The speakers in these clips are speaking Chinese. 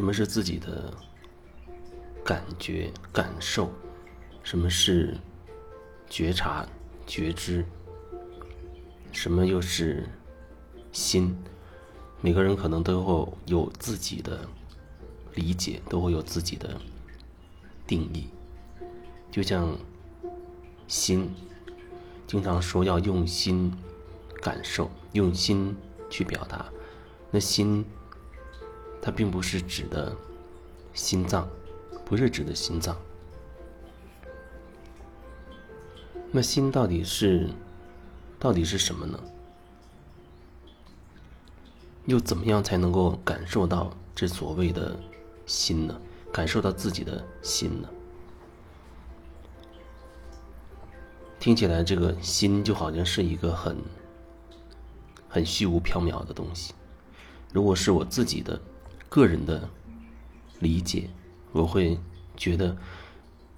什么是自己的感觉、感受？什么是觉察、觉知？什么又是心？每个人可能都会有自己的理解，都会有自己的定义。就像心，经常说要用心感受，用心去表达。那心，它并不是指的心脏，不是指的心脏。那心到底是，到底是什么呢？又怎么样才能够感受到这所谓的心呢？感受到自己的心呢？听起来，这个心就好像是一个很、很虚无缥缈的东西。如果是我自己的个人的理解，我会觉得，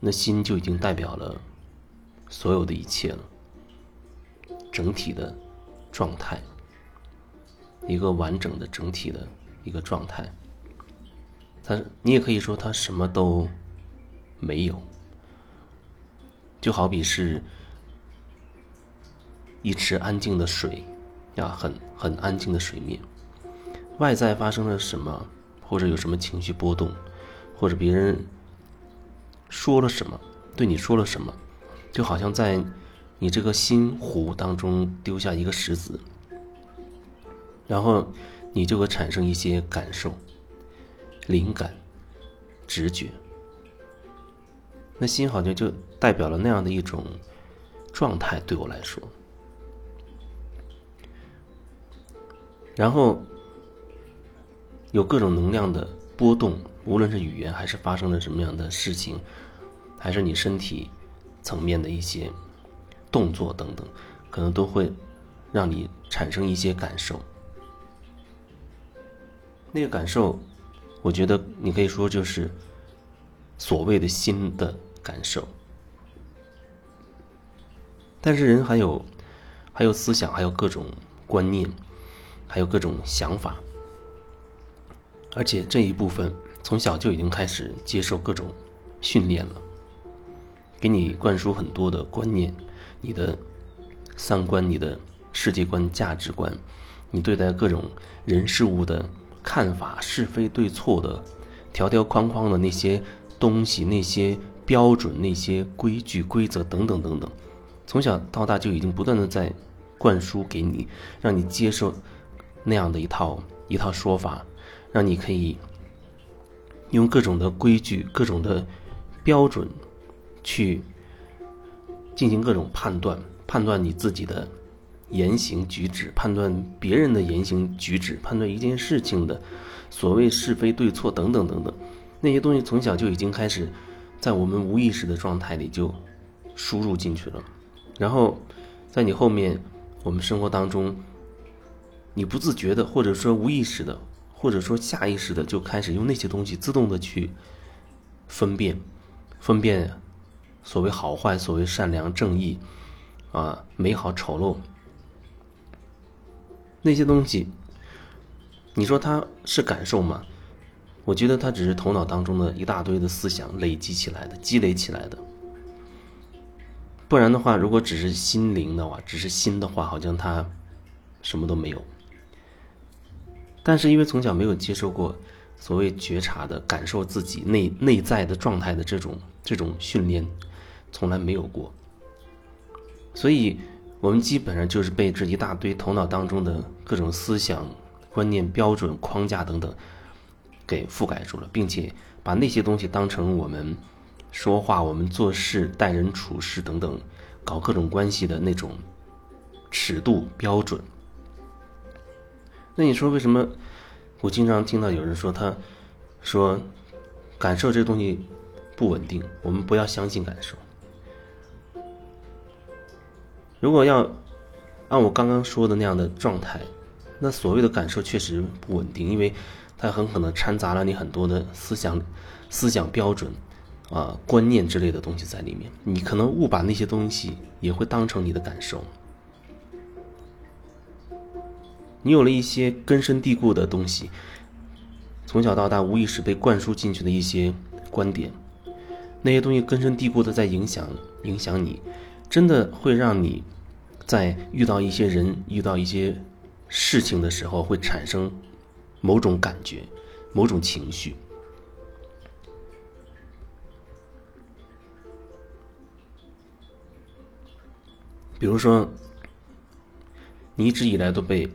那心就已经代表了所有的一切了，整体的状态。一个完整的整体的一个状态，它你也可以说它什么都没有，就好比是一池安静的水呀，很很安静的水面，外在发生了什么，或者有什么情绪波动，或者别人说了什么，对你说了什么，就好像在你这个心湖当中丢下一个石子。然后，你就会产生一些感受、灵感、直觉。那心好像就代表了那样的一种状态，对我来说。然后，有各种能量的波动，无论是语言，还是发生了什么样的事情，还是你身体层面的一些动作等等，可能都会让你产生一些感受。那个感受，我觉得你可以说就是所谓的心的感受。但是人还有还有思想，还有各种观念，还有各种想法，而且这一部分从小就已经开始接受各种训练了，给你灌输很多的观念，你的三观、你的世界观、价值观，你对待各种人事物的。看法是非对错的，条条框框的那些东西，那些标准，那些规矩规则等等等等，从小到大就已经不断的在灌输给你，让你接受那样的一套一套说法，让你可以用各种的规矩、各种的标准去进行各种判断，判断你自己的。言行举止，判断别人的言行举止，判断一件事情的所谓是非对错等等等等，那些东西从小就已经开始在我们无意识的状态里就输入进去了，然后在你后面我们生活当中，你不自觉的或者说无意识的或者说下意识的就开始用那些东西自动的去分辨，分辨所谓好坏，所谓善良正义啊，美好丑陋。那些东西，你说它是感受吗？我觉得它只是头脑当中的一大堆的思想累积起来的、积累起来的。不然的话，如果只是心灵的话，只是心的话，好像它什么都没有。但是因为从小没有接受过所谓觉察的感受自己内内在的状态的这种这种训练，从来没有过，所以。我们基本上就是被这一大堆头脑当中的各种思想、观念、标准、框架等等给覆盖住了，并且把那些东西当成我们说话、我们做事、待人处事等等搞各种关系的那种尺度标准。那你说为什么？我经常听到有人说，他说感受这东西不稳定，我们不要相信感受。如果要按我刚刚说的那样的状态，那所谓的感受确实不稳定，因为它很可能掺杂了你很多的思想、思想标准啊、观念之类的东西在里面。你可能误把那些东西也会当成你的感受。你有了一些根深蒂固的东西，从小到大无意识被灌输进去的一些观点，那些东西根深蒂固的在影响影响你，真的会让你在遇到一些人、遇到一些事情的时候，会产生某种感觉、某种情绪。比如说，你一直以来都被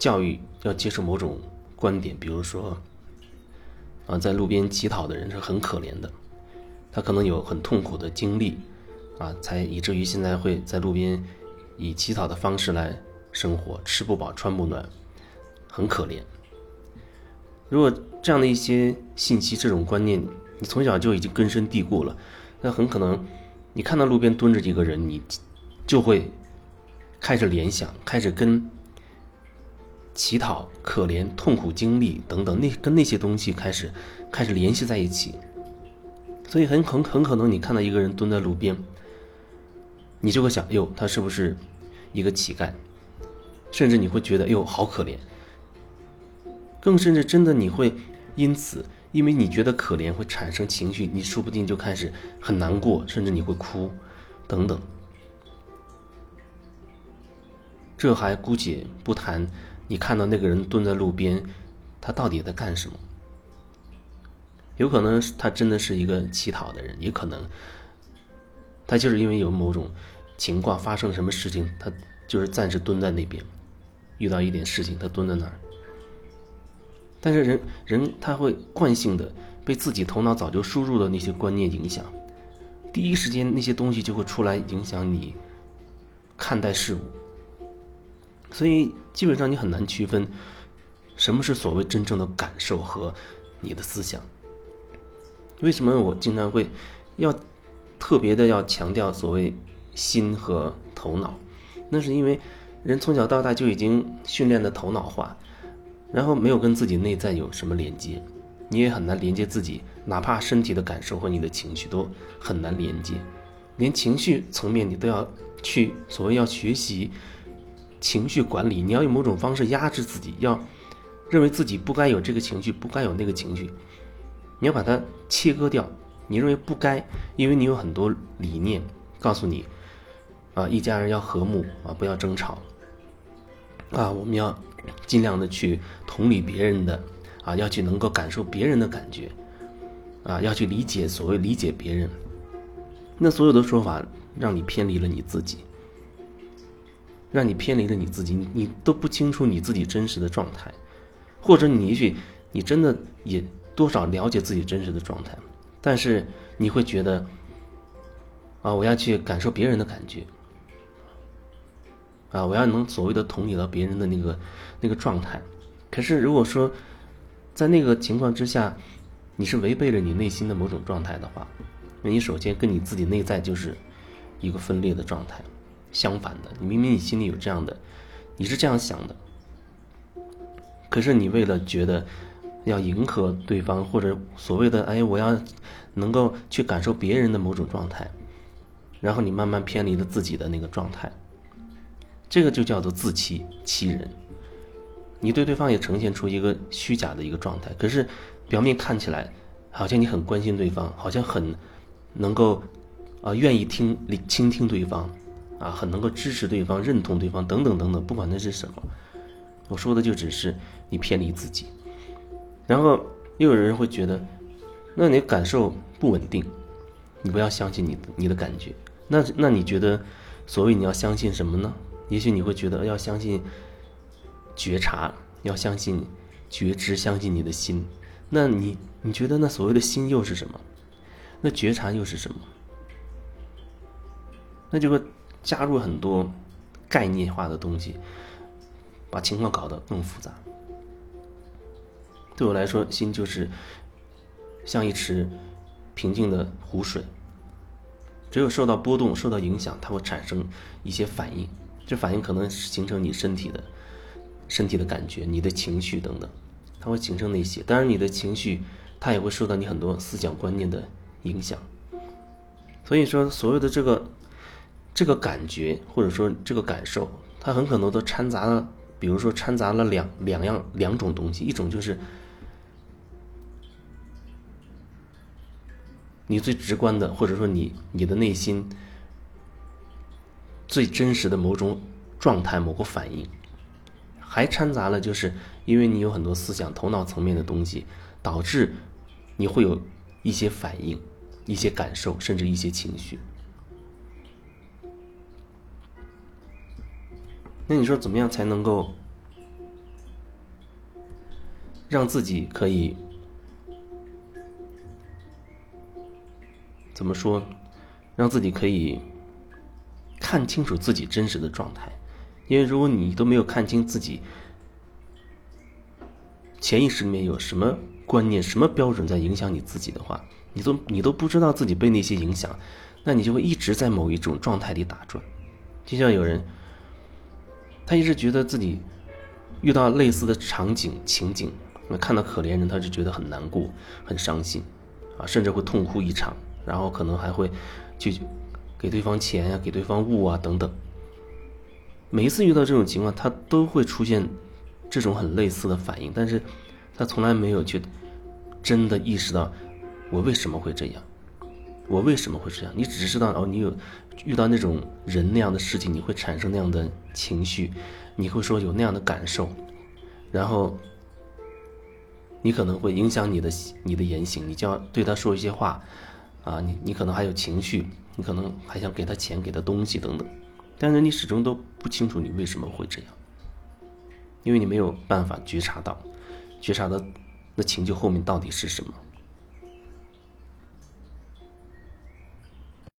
教育要接受某种观点，比如说，啊，在路边乞讨的人是很可怜的，他可能有很痛苦的经历，啊，才以至于现在会在路边以乞讨的方式来生活，吃不饱穿不暖，很可怜。如果这样的一些信息、这种观念，你从小就已经根深蒂固了，那很可能。你看到路边蹲着一个人，你就会开始联想，开始跟乞讨、可怜、痛苦经历等等那跟那些东西开始开始联系在一起。所以很很很可能你看到一个人蹲在路边，你就会想：哟，他是不是一个乞丐？甚至你会觉得：哟，好可怜。更甚至真的你会因此。因为你觉得可怜会产生情绪，你说不定就开始很难过，甚至你会哭，等等。这还姑且不谈，你看到那个人蹲在路边，他到底在干什么？有可能他真的是一个乞讨的人，也可能他就是因为有某种情况发生什么事情，他就是暂时蹲在那边，遇到一点事情，他蹲在那儿。但是人人他会惯性的被自己头脑早就输入的那些观念影响，第一时间那些东西就会出来影响你看待事物，所以基本上你很难区分什么是所谓真正的感受和你的思想。为什么我经常会要特别的要强调所谓心和头脑？那是因为人从小到大就已经训练的头脑化。然后没有跟自己内在有什么连接，你也很难连接自己，哪怕身体的感受和你的情绪都很难连接，连情绪层面你都要去所谓要学习情绪管理，你要用某种方式压制自己，要认为自己不该有这个情绪，不该有那个情绪，你要把它切割掉。你认为不该，因为你有很多理念告诉你，啊，一家人要和睦啊，不要争吵，啊，我们要。尽量的去同理别人的，啊，要去能够感受别人的感觉，啊，要去理解所谓理解别人。那所有的说法让你偏离了你自己，让你偏离了你自己，你都不清楚你自己真实的状态，或者你也许你真的也多少了解自己真实的状态，但是你会觉得，啊，我要去感受别人的感觉。啊，我要能所谓的同理到别人的那个那个状态，可是如果说在那个情况之下，你是违背了你内心的某种状态的话，那你首先跟你自己内在就是一个分裂的状态，相反的，你明明你心里有这样的，你是这样想的，可是你为了觉得要迎合对方，或者所谓的哎，我要能够去感受别人的某种状态，然后你慢慢偏离了自己的那个状态。这个就叫做自欺欺人，你对对方也呈现出一个虚假的一个状态，可是表面看起来好像你很关心对方，好像很能够啊愿意听倾听对方，啊很能够支持对方、认同对方等等等等，不管那是什么，我说的就只是你偏离自己，然后又有人会觉得，那你感受不稳定，你不要相信你你的感觉，那那你觉得所谓你要相信什么呢？也许你会觉得要相信觉察，要相信觉知，相信你的心。那你你觉得那所谓的心又是什么？那觉察又是什么？那就会加入很多概念化的东西，把情况搞得更复杂。对我来说，心就是像一池平静的湖水，只有受到波动、受到影响，它会产生一些反应。这反应可能形成你身体的、身体的感觉、你的情绪等等，它会形成那些。当然，你的情绪它也会受到你很多思想观念的影响。所以说，所有的这个这个感觉或者说这个感受，它很可能都掺杂了比如说掺杂了两两样两种东西，一种就是你最直观的，或者说你你的内心最真实的某种状态、某个反应，还掺杂了就是因为你有很多思想、头脑层面的东西，导致你会有一些反应、一些感受，甚至一些情绪。那你说怎么样才能够让自己可以怎么说？让自己可以看清楚自己真实的状态？因为如果你都没有看清自己潜意识里面有什么观念、什么标准在影响你自己的话，你都你都不知道自己被那些影响，那你就会一直在某一种状态里打转，就像有人。他一直觉得自己遇到类似的场景情景，看到可怜人，他就觉得很难过、很伤心，啊，甚至会痛哭一场，然后可能还会去给对方钱呀、给对方物啊等等。每一次遇到这种情况，他都会出现这种很类似的反应，但是他从来没有去真的意识到我为什么会这样。我为什么会这样？你只知道哦，你有遇到那种人那样的事情，你会产生那样的情绪，你会说有那样的感受，然后你可能会影响你的你的言行，你就要对他说一些话，啊，你你可能还有情绪，你可能还想给他钱、给他东西等等，但是你始终都不清楚你为什么会这样，因为你没有办法觉察到，觉察到那情绪后面到底是什么。